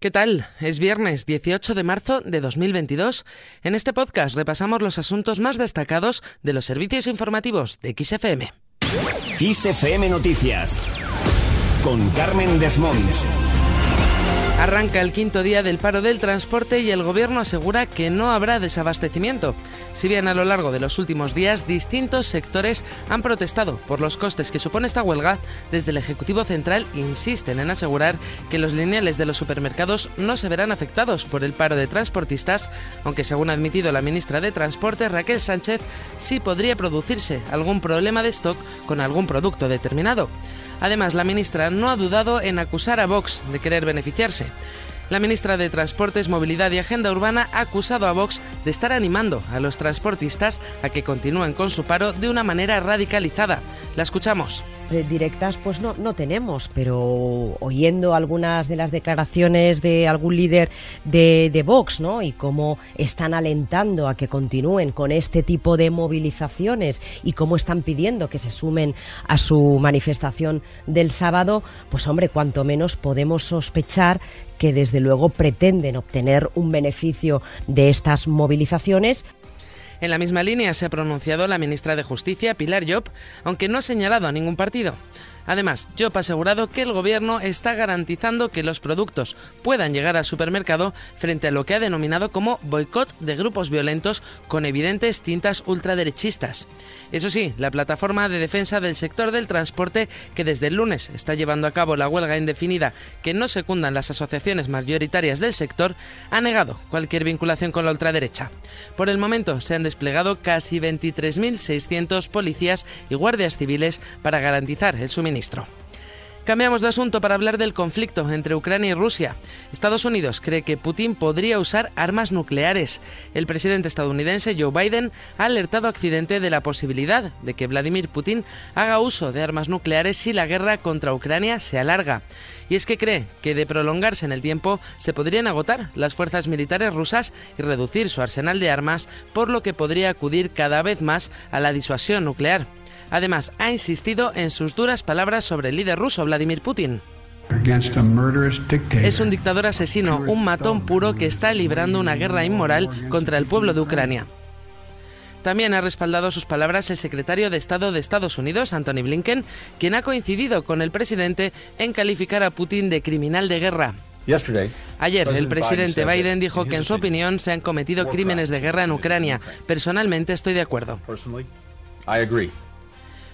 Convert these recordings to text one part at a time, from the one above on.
¿Qué tal? Es viernes 18 de marzo de 2022. En este podcast repasamos los asuntos más destacados de los servicios informativos de XFM. XFM Noticias con Carmen Desmonts. Arranca el quinto día del paro del transporte y el gobierno asegura que no habrá desabastecimiento. Si bien a lo largo de los últimos días distintos sectores han protestado por los costes que supone esta huelga, desde el Ejecutivo Central insisten en asegurar que los lineales de los supermercados no se verán afectados por el paro de transportistas, aunque según ha admitido la ministra de Transporte Raquel Sánchez, sí podría producirse algún problema de stock con algún producto determinado. Además, la ministra no ha dudado en acusar a Vox de querer beneficiarse. La ministra de Transportes, Movilidad y Agenda Urbana ha acusado a Vox de estar animando a los transportistas a que continúen con su paro de una manera radicalizada. La escuchamos directas pues no, no tenemos, pero oyendo algunas de las declaraciones de algún líder de, de Vox, ¿no? Y cómo están alentando a que continúen con este tipo de movilizaciones y cómo están pidiendo que se sumen a su manifestación del sábado, pues hombre, cuanto menos podemos sospechar que desde luego pretenden obtener un beneficio de estas movilizaciones en la misma línea se ha pronunciado la ministra de Justicia, Pilar Job, aunque no ha señalado a ningún partido. Además, ha asegurado que el gobierno está garantizando que los productos puedan llegar al supermercado frente a lo que ha denominado como boicot de grupos violentos con evidentes tintas ultraderechistas. Eso sí, la plataforma de defensa del sector del transporte, que desde el lunes está llevando a cabo la huelga indefinida que no secundan las asociaciones mayoritarias del sector, ha negado cualquier vinculación con la ultraderecha. Por el momento se han desplegado casi 23.600 policías y guardias civiles para garantizar el suministro Cambiamos de asunto para hablar del conflicto entre Ucrania y Rusia. Estados Unidos cree que Putin podría usar armas nucleares. El presidente estadounidense Joe Biden ha alertado a Occidente de la posibilidad de que Vladimir Putin haga uso de armas nucleares si la guerra contra Ucrania se alarga. Y es que cree que de prolongarse en el tiempo se podrían agotar las fuerzas militares rusas y reducir su arsenal de armas, por lo que podría acudir cada vez más a la disuasión nuclear. Además, ha insistido en sus duras palabras sobre el líder ruso Vladimir Putin. Es un dictador asesino, un matón puro que está librando una guerra inmoral contra el pueblo de Ucrania. También ha respaldado sus palabras el secretario de Estado de Estados Unidos, Anthony Blinken, quien ha coincidido con el presidente en calificar a Putin de criminal de guerra. Ayer, el presidente Biden dijo que en su opinión se han cometido crímenes de guerra en Ucrania. Personalmente estoy de acuerdo.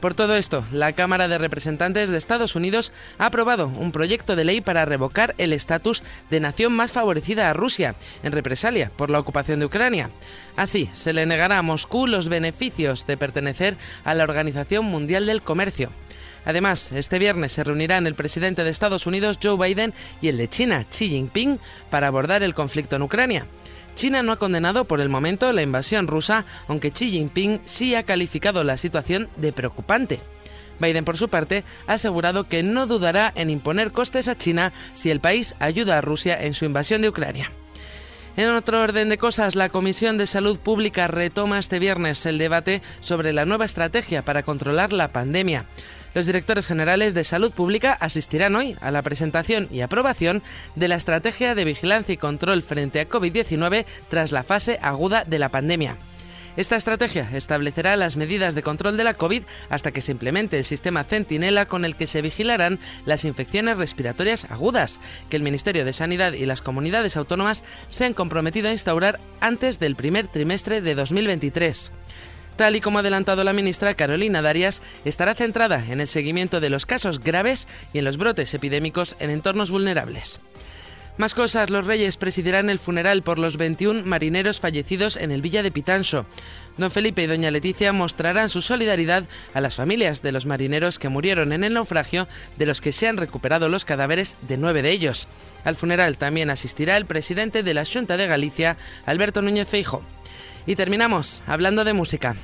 Por todo esto, la Cámara de Representantes de Estados Unidos ha aprobado un proyecto de ley para revocar el estatus de nación más favorecida a Rusia, en represalia por la ocupación de Ucrania. Así, se le negará a Moscú los beneficios de pertenecer a la Organización Mundial del Comercio. Además, este viernes se reunirán el presidente de Estados Unidos, Joe Biden, y el de China, Xi Jinping, para abordar el conflicto en Ucrania. China no ha condenado por el momento la invasión rusa, aunque Xi Jinping sí ha calificado la situación de preocupante. Biden, por su parte, ha asegurado que no dudará en imponer costes a China si el país ayuda a Rusia en su invasión de Ucrania. En otro orden de cosas, la Comisión de Salud Pública retoma este viernes el debate sobre la nueva estrategia para controlar la pandemia. Los directores generales de Salud Pública asistirán hoy a la presentación y aprobación de la estrategia de vigilancia y control frente a COVID-19 tras la fase aguda de la pandemia. Esta estrategia establecerá las medidas de control de la COVID hasta que se implemente el sistema Centinela con el que se vigilarán las infecciones respiratorias agudas, que el Ministerio de Sanidad y las comunidades autónomas se han comprometido a instaurar antes del primer trimestre de 2023. Tal y como ha adelantado la ministra Carolina Darias, estará centrada en el seguimiento de los casos graves y en los brotes epidémicos en entornos vulnerables. Más cosas, los reyes presidirán el funeral por los 21 marineros fallecidos en el Villa de Pitanso. Don Felipe y doña Leticia mostrarán su solidaridad a las familias de los marineros que murieron en el naufragio, de los que se han recuperado los cadáveres de nueve de ellos. Al funeral también asistirá el presidente de la Junta de Galicia, Alberto Núñez Feijo. Y terminamos hablando de música.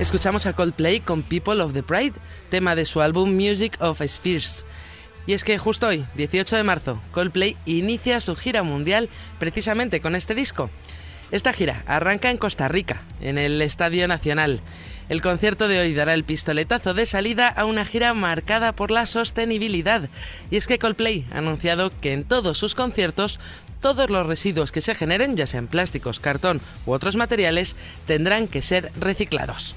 Escuchamos a Coldplay con People of the Pride, tema de su álbum Music of Spheres. Y es que justo hoy, 18 de marzo, Coldplay inicia su gira mundial precisamente con este disco. Esta gira arranca en Costa Rica, en el Estadio Nacional. El concierto de hoy dará el pistoletazo de salida a una gira marcada por la sostenibilidad. Y es que Coldplay ha anunciado que en todos sus conciertos todos los residuos que se generen, ya sean plásticos, cartón u otros materiales, tendrán que ser reciclados.